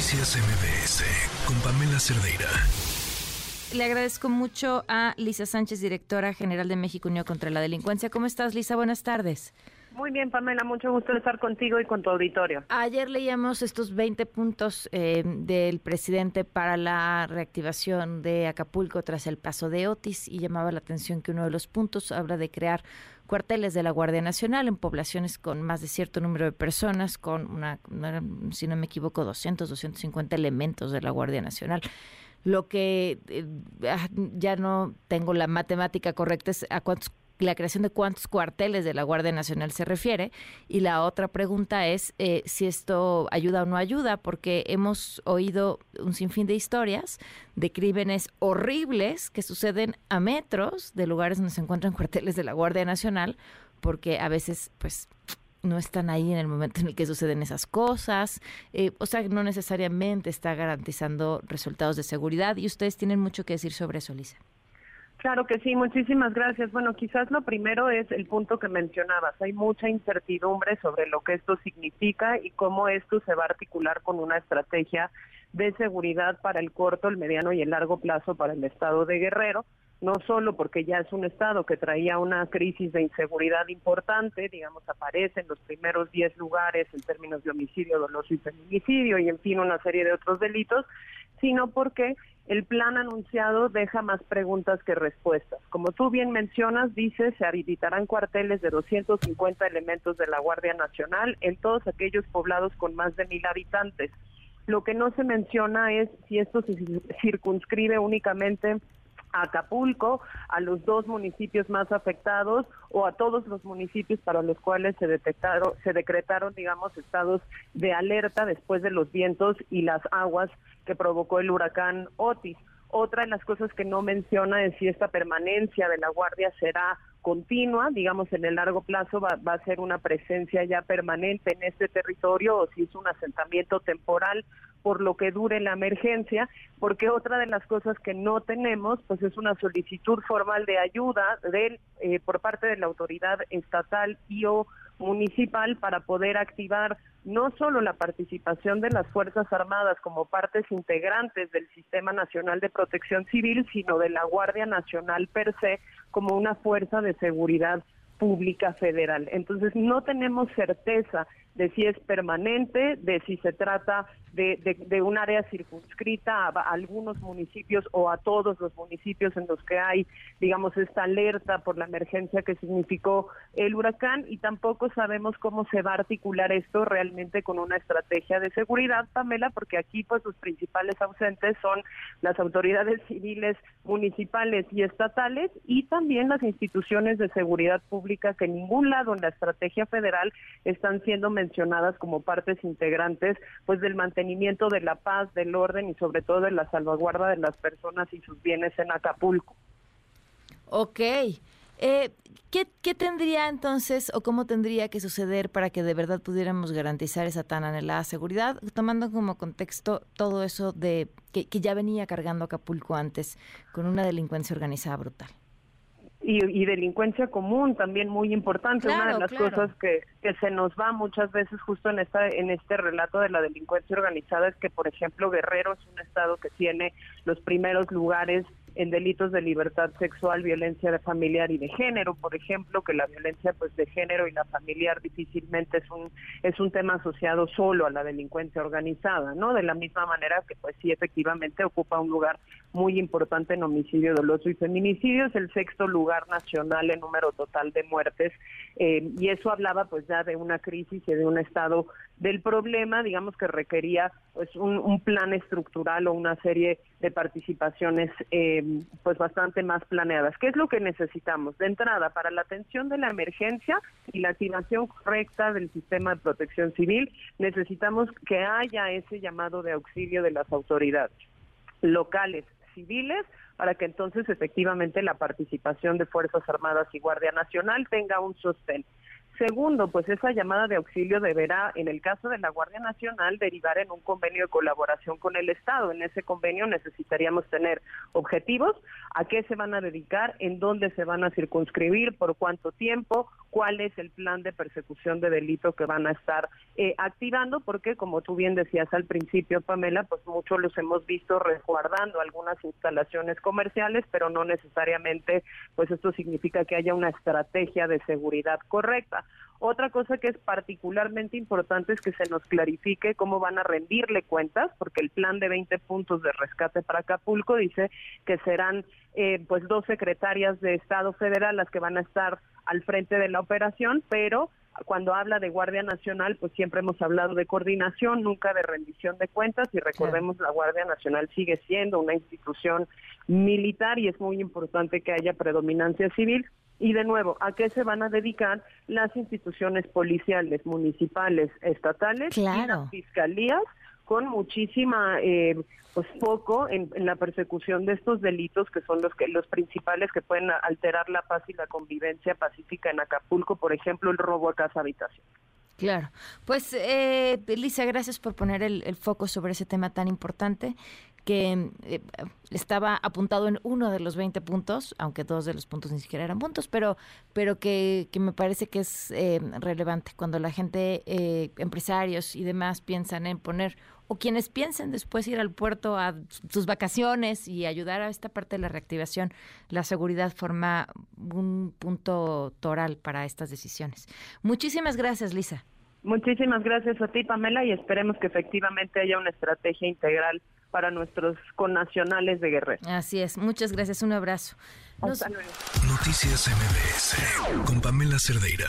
Noticias MBS con Pamela Cerdeira. Le agradezco mucho a Lisa Sánchez, directora general de México Unión contra la Delincuencia. ¿Cómo estás, Lisa? Buenas tardes. Muy bien, Pamela, mucho gusto estar contigo y con tu auditorio. Ayer leíamos estos 20 puntos eh, del presidente para la reactivación de Acapulco tras el paso de Otis y llamaba la atención que uno de los puntos habla de crear cuarteles de la Guardia Nacional en poblaciones con más de cierto número de personas, con una, si no me equivoco, 200, 250 elementos de la Guardia Nacional. Lo que eh, ah, ya no tengo la matemática correcta es a cuántos la creación de cuántos cuarteles de la Guardia Nacional se refiere. Y la otra pregunta es eh, si esto ayuda o no ayuda, porque hemos oído un sinfín de historias de crímenes horribles que suceden a metros de lugares donde se encuentran cuarteles de la Guardia Nacional, porque a veces, pues no están ahí en el momento en el que suceden esas cosas, eh, o sea, no necesariamente está garantizando resultados de seguridad y ustedes tienen mucho que decir sobre eso, Lisa. Claro que sí, muchísimas gracias. Bueno, quizás lo primero es el punto que mencionabas. Hay mucha incertidumbre sobre lo que esto significa y cómo esto se va a articular con una estrategia de seguridad para el corto, el mediano y el largo plazo para el estado de Guerrero no solo porque ya es un estado que traía una crisis de inseguridad importante, digamos, aparece en los primeros 10 lugares en términos de homicidio, doloso y feminicidio y en fin una serie de otros delitos, sino porque el plan anunciado deja más preguntas que respuestas. Como tú bien mencionas, dice, se habilitarán cuarteles de 250 elementos de la Guardia Nacional en todos aquellos poblados con más de mil habitantes. Lo que no se menciona es si esto se circunscribe únicamente a Acapulco, a los dos municipios más afectados o a todos los municipios para los cuales se detectaron, se decretaron, digamos, estados de alerta después de los vientos y las aguas que provocó el huracán Otis. Otra de las cosas que no menciona es si esta permanencia de la Guardia será continua, digamos en el largo plazo va, a ser una presencia ya permanente en este territorio o si es un asentamiento temporal por lo que dure la emergencia, porque otra de las cosas que no tenemos pues es una solicitud formal de ayuda de, eh, por parte de la autoridad estatal y o municipal para poder activar no solo la participación de las Fuerzas Armadas como partes integrantes del Sistema Nacional de Protección Civil, sino de la Guardia Nacional per se como una fuerza de seguridad pública federal. Entonces no tenemos certeza de si es permanente, de si se trata de, un área circunscrita a, algunos municipios o a todos los municipios en los que hay, digamos, esta alerta por la emergencia que significó el huracán. Y tampoco sabemos cómo se va a articular esto realmente con una estrategia de seguridad, Pamela, porque aquí pues los principales ausentes son las autoridades civiles, municipales y estatales y también las instituciones de seguridad pública que en ningún lado en la estrategia federal están siendo mencionadas como partes integrantes pues del mantenimiento de la paz, del orden y sobre todo de la salvaguarda de las personas y sus bienes en Acapulco. Ok. Eh, ¿qué, tendría entonces o cómo tendría que suceder para que de verdad pudiéramos garantizar esa tan anhelada seguridad, tomando como contexto todo eso de que ya venía cargando Acapulco antes con una delincuencia organizada brutal? Y, delincuencia común también muy importante. Una de las cosas que, que se nos va muchas veces justo en esta en este relato de la delincuencia organizada es que, por ejemplo, Guerrero es un estado que tiene los primeros lugares en delitos de libertad sexual, violencia de familiar y de género, por ejemplo, que la violencia pues de género y la familiar difícilmente es un es un tema asociado solo a la delincuencia organizada, ¿no? De la misma manera que pues sí efectivamente ocupa un lugar muy importante en homicidio doloso y feminicidio, es el sexto lugar nacional en número total de muertes eh, y eso hablaba pues ya de una crisis y de un estado del problema, digamos que requería pues un, plan estructural o una serie de participaciones eh, pues bastante más planeadas. ¿Qué es lo que necesitamos? De entrada, para la atención de la emergencia y la activación correcta del sistema de protección civil, necesitamos que haya ese llamado de auxilio de las autoridades locales, civiles, para que entonces efectivamente la participación de Fuerzas Armadas y Guardia Nacional tenga un sostén. Segundo, pues esa llamada de auxilio deberá, en el caso de la Guardia Nacional, derivar en un convenio de colaboración con el Estado. En ese convenio necesitaríamos tener objetivos, a qué se van a dedicar, en dónde se van a circunscribir, por cuánto tiempo, cuál es el plan de persecución de delito que van a estar eh, activando, porque como tú bien decías al principio, Pamela, pues muchos los hemos visto resguardando algunas instalaciones comerciales, pero no necesariamente, pues esto significa que haya una estrategia de seguridad correcta. Otra cosa que es particularmente importante es que se nos clarifique cómo van a rendirle cuentas, porque el plan de 20 puntos de rescate para Acapulco dice que serán eh, pues dos secretarias de Estado federal las que van a estar al frente de la operación, pero cuando habla de Guardia Nacional, pues siempre hemos hablado de coordinación, nunca de rendición de cuentas y recordemos la Guardia Nacional sigue siendo una institución militar y es muy importante que haya predominancia civil. Y de nuevo, ¿a qué se van a dedicar las instituciones policiales, municipales, estatales y las fiscalías? con muchísima eh, pues foco en, la persecución de estos delitos que son los que los principales que pueden alterar la paz y la convivencia pacífica en Acapulco, por ejemplo, el robo a casa habitación. Claro. Pues, eh, Lisa, gracias por poner el, foco sobre ese tema tan importante que eh, estaba apuntado en uno de los 20 puntos, aunque dos de los puntos ni siquiera eran puntos, pero, pero que, que me parece que es eh, relevante cuando la gente, eh, empresarios y demás piensan en poner, o quienes piensen después ir al puerto a sus vacaciones y ayudar a esta parte de la reactivación, la seguridad forma un punto toral para estas decisiones. Muchísimas gracias, Lisa. Muchísimas gracias a ti, Pamela, y esperemos que efectivamente haya una estrategia integral para nuestros connacionales de Guerrero. Así es. Muchas gracias. Un abrazo. Noticias MBS con Pamela Cerdeira.